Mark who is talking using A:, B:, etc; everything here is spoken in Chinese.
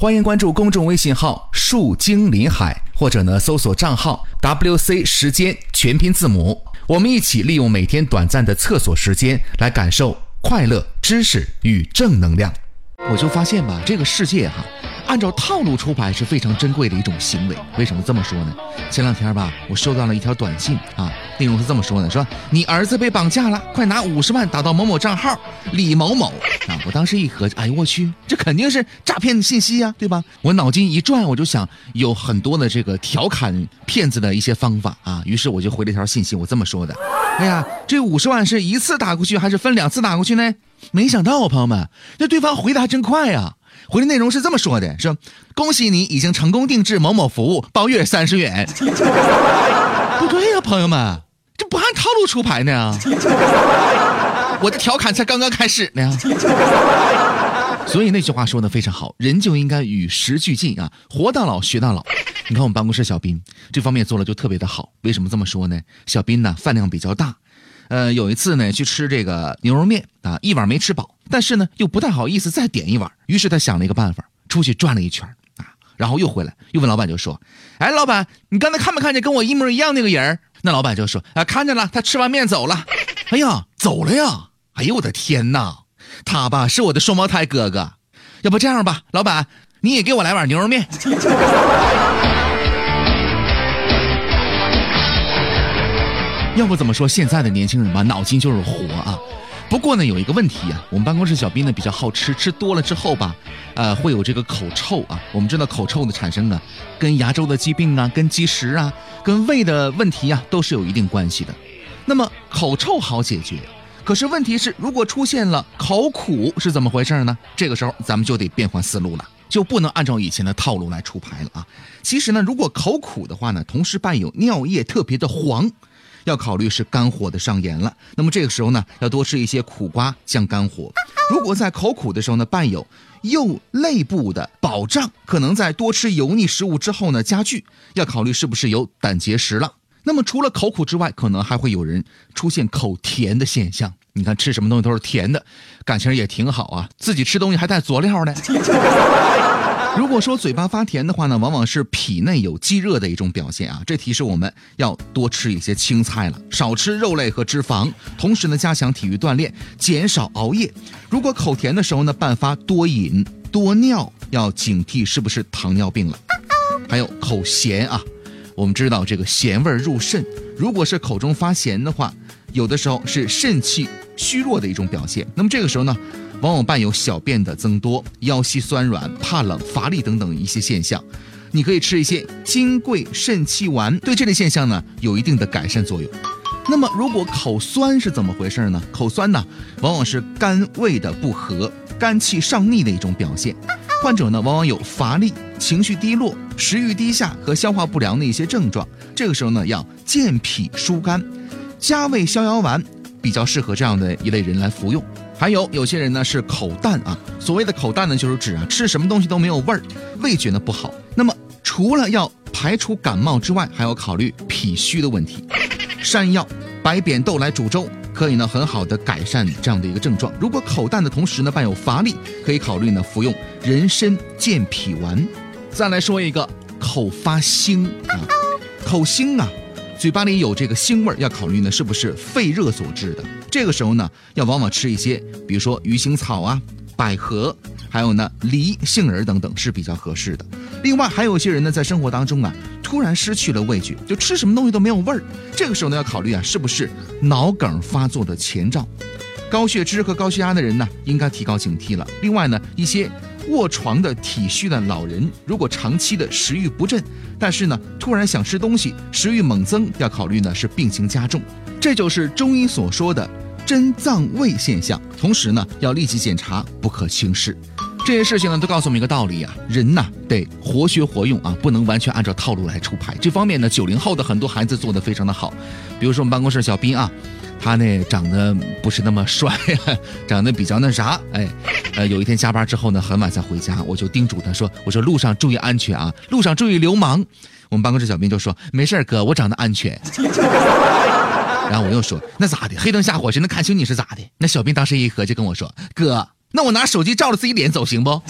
A: 欢迎关注公众微信号“树精林海”，或者呢搜索账号 “WC 时间”全拼字母。我们一起利用每天短暂的厕所时间，来感受快乐、知识与正能量。我就发现吧，这个世界哈，按照套路出牌是非常珍贵的一种行为。为什么这么说呢？前两天吧，我收到了一条短信啊，内容是这么说的：说你儿子被绑架了，快拿五十万打到某某账号李某某啊！我当时一合计，哎呦我去，这肯定是诈骗信息呀，对吧？我脑筋一转，我就想有很多的这个调侃骗子的一些方法啊，于是我就回了一条信息，我这么说的：哎呀，这五十万是一次打过去还是分两次打过去呢？没想到啊，朋友们，这对方回的还真快呀！回的内容是这么说的：说恭喜你已经成功定制某某服务，包月三十元。不对呀，朋友们，这不按套路出牌呢 我的调侃才刚刚开始呢。所以那句话说的非常好，人就应该与时俱进啊，活到老学到老。你看我们办公室小斌这方面做的就特别的好。为什么这么说呢？小斌呢饭量比较大。呃，有一次呢，去吃这个牛肉面啊，一碗没吃饱，但是呢，又不太好意思再点一碗，于是他想了一个办法，出去转了一圈啊，然后又回来，又问老板就说：“哎，老板，你刚才看没看见跟我一模一样那个人？”那老板就说：“啊，看见了，他吃完面走了。”哎呀，走了呀！哎呦我的天哪，他吧是我的双胞胎哥哥，要不这样吧，老板你也给我来碗牛肉面。要不怎么说现在的年轻人吧，脑筋就是活啊。不过呢，有一个问题啊，我们办公室小斌呢比较好吃，吃多了之后吧，呃，会有这个口臭啊。我们知道口臭的产生啊，跟牙周的疾病啊，跟积食啊，跟胃的问题啊，都是有一定关系的。那么口臭好解决，可是问题是，如果出现了口苦是怎么回事呢？这个时候咱们就得变换思路了，就不能按照以前的套路来出牌了啊。其实呢，如果口苦的话呢，同时伴有尿液特别的黄。要考虑是肝火的上炎了，那么这个时候呢，要多吃一些苦瓜降肝火。如果在口苦的时候呢，伴有右肋部的饱胀，可能在多吃油腻食物之后呢加剧，要考虑是不是有胆结石了。那么除了口苦之外，可能还会有人出现口甜的现象。你看吃什么东西都是甜的，感情也挺好啊，自己吃东西还带佐料呢。如果说嘴巴发甜的话呢，往往是脾内有积热的一种表现啊。这提示我们要多吃一些青菜了，少吃肉类和脂肪，同时呢加强体育锻炼，减少熬夜。如果口甜的时候呢，伴发多饮多尿，要警惕是不是糖尿病了。还有口咸啊，我们知道这个咸味入肾，如果是口中发咸的话，有的时候是肾气虚弱的一种表现。那么这个时候呢？往往伴有小便的增多、腰膝酸软、怕冷、乏力等等一些现象。你可以吃一些金匮肾气丸，对这类现象呢有一定的改善作用。那么，如果口酸是怎么回事呢？口酸呢，往往是肝胃的不和、肝气上逆的一种表现。患者呢，往往有乏力、情绪低落、食欲低下和消化不良的一些症状。这个时候呢，要健脾疏肝，加味逍遥丸比较适合这样的一类人来服用。还有有些人呢是口淡啊，所谓的口淡呢，就是指啊吃什么东西都没有味儿，味觉呢不好。那么除了要排除感冒之外，还要考虑脾虚的问题。山药、白扁豆来煮粥，可以呢很好的改善这样的一个症状。如果口淡的同时呢伴有乏力，可以考虑呢服用人参健脾丸。再来说一个口发腥啊，口腥啊。嘴巴里有这个腥味儿，要考虑呢是不是肺热所致的。这个时候呢，要往往吃一些，比如说鱼腥草啊、百合，还有呢梨、杏仁等等是比较合适的。另外，还有一些人呢，在生活当中啊，突然失去了味觉，就吃什么东西都没有味儿。这个时候呢，要考虑啊，是不是脑梗发作的前兆。高血脂和高血压的人呢，应该提高警惕了。另外呢，一些。卧床的体虚的老人，如果长期的食欲不振，但是呢，突然想吃东西，食欲猛增，要考虑呢是病情加重，这就是中医所说的真脏胃现象。同时呢，要立即检查，不可轻视。这些事情呢，都告诉我们一个道理啊，人呐得活学活用啊，不能完全按照套路来出牌。这方面呢，九零后的很多孩子做得非常的好，比如说我们办公室小斌啊。他呢长得不是那么帅，长得比较那啥，哎，呃，有一天加班之后呢，很晚才回家，我就叮嘱他说：“我说路上注意安全啊，路上注意流氓。”我们办公室小兵就说：“没事哥，我长得安全。”然后我又说：“那咋的？黑灯瞎火谁能看清你是咋的？”那小兵当时一合计跟我说：“哥，那我拿手机照着自己脸走行不？